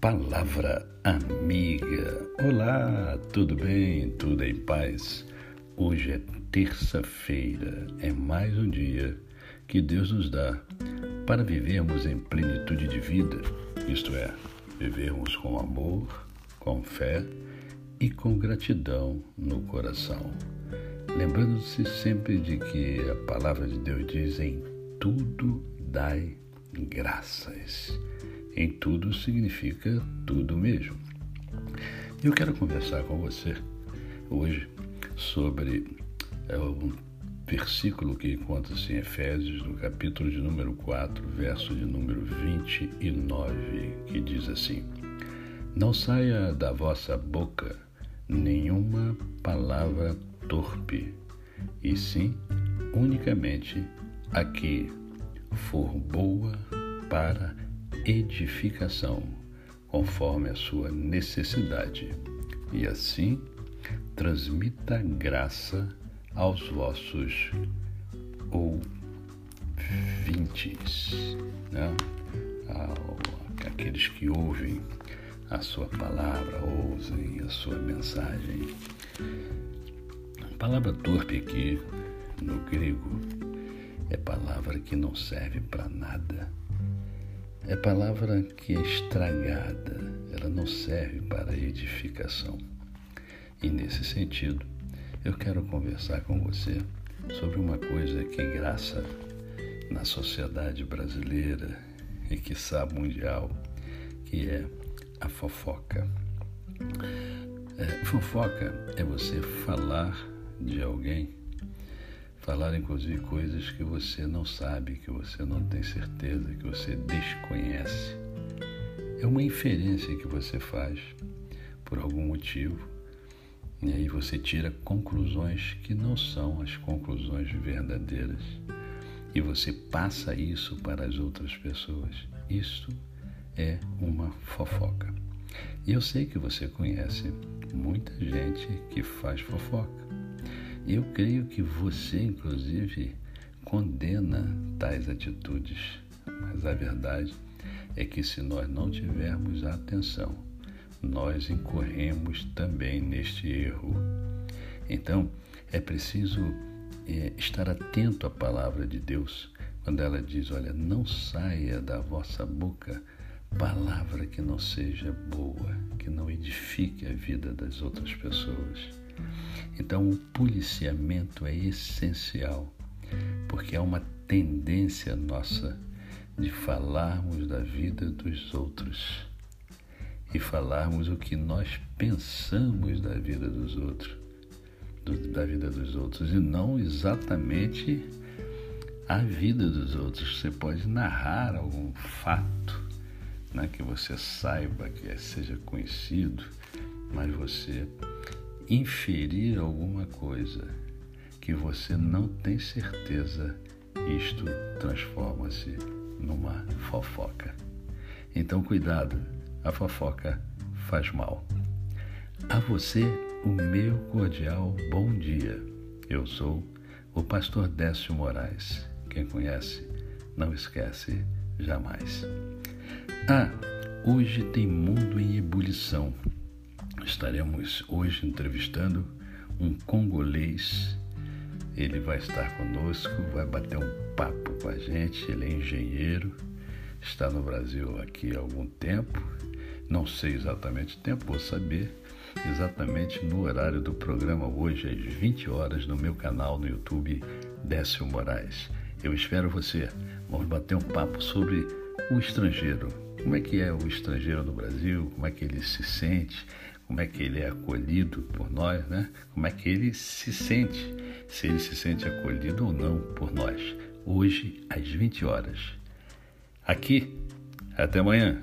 Palavra amiga. Olá, tudo bem? Tudo em paz? Hoje é terça-feira, é mais um dia que Deus nos dá para vivermos em plenitude de vida, isto é, vivermos com amor, com fé e com gratidão no coração. Lembrando-se sempre de que a palavra de Deus diz: em tudo dai graças. Em tudo significa tudo mesmo. Eu quero conversar com você hoje sobre é, um versículo que encontra-se em Efésios, no capítulo de número 4, verso de número 29, que diz assim: Não saia da vossa boca nenhuma palavra torpe, e sim unicamente a que for boa para edificação, conforme a sua necessidade, e assim transmita graça aos vossos ouvintes, né? aqueles que ouvem a sua palavra, ousem a sua mensagem. A palavra torpe aqui, no grego, é palavra que não serve para nada. É palavra que é estragada, ela não serve para edificação. E nesse sentido, eu quero conversar com você sobre uma coisa que graça na sociedade brasileira e que sabe mundial, que é a fofoca. É, fofoca é você falar de alguém falar inclusive coisas que você não sabe, que você não tem certeza, que você desconhece. É uma inferência que você faz por algum motivo e aí você tira conclusões que não são as conclusões verdadeiras e você passa isso para as outras pessoas. Isso é uma fofoca. E eu sei que você conhece muita gente que faz fofoca. Eu creio que você, inclusive, condena tais atitudes, mas a verdade é que se nós não tivermos atenção, nós incorremos também neste erro. Então, é preciso é, estar atento à palavra de Deus quando ela diz: Olha, não saia da vossa boca palavra que não seja boa, que não edifique a vida das outras pessoas. Então, o policiamento é essencial, porque é uma tendência nossa de falarmos da vida dos outros e falarmos o que nós pensamos da vida dos outros, do, da vida dos outros, e não exatamente a vida dos outros. Você pode narrar algum fato né, que você saiba, que seja conhecido, mas você inferir alguma coisa que você não tem certeza, isto transforma-se numa fofoca. Então, cuidado, a fofoca faz mal. A você, o meu cordial bom dia. Eu sou o pastor Décio Moraes. Quem conhece, não esquece jamais. Ah, hoje tem mundo em ebulição estaremos hoje entrevistando um congolês. Ele vai estar conosco, vai bater um papo com a gente. Ele é engenheiro, está no Brasil aqui há algum tempo. Não sei exatamente o tempo, vou saber exatamente no horário do programa hoje, às 20 horas, no meu canal no YouTube, Décio Moraes. Eu espero você. Vamos bater um papo sobre o estrangeiro. Como é que é o estrangeiro no Brasil? Como é que ele se sente? Como é que ele é acolhido por nós, né? Como é que ele se sente, se ele se sente acolhido ou não por nós. Hoje, às 20 horas. Aqui, até amanhã.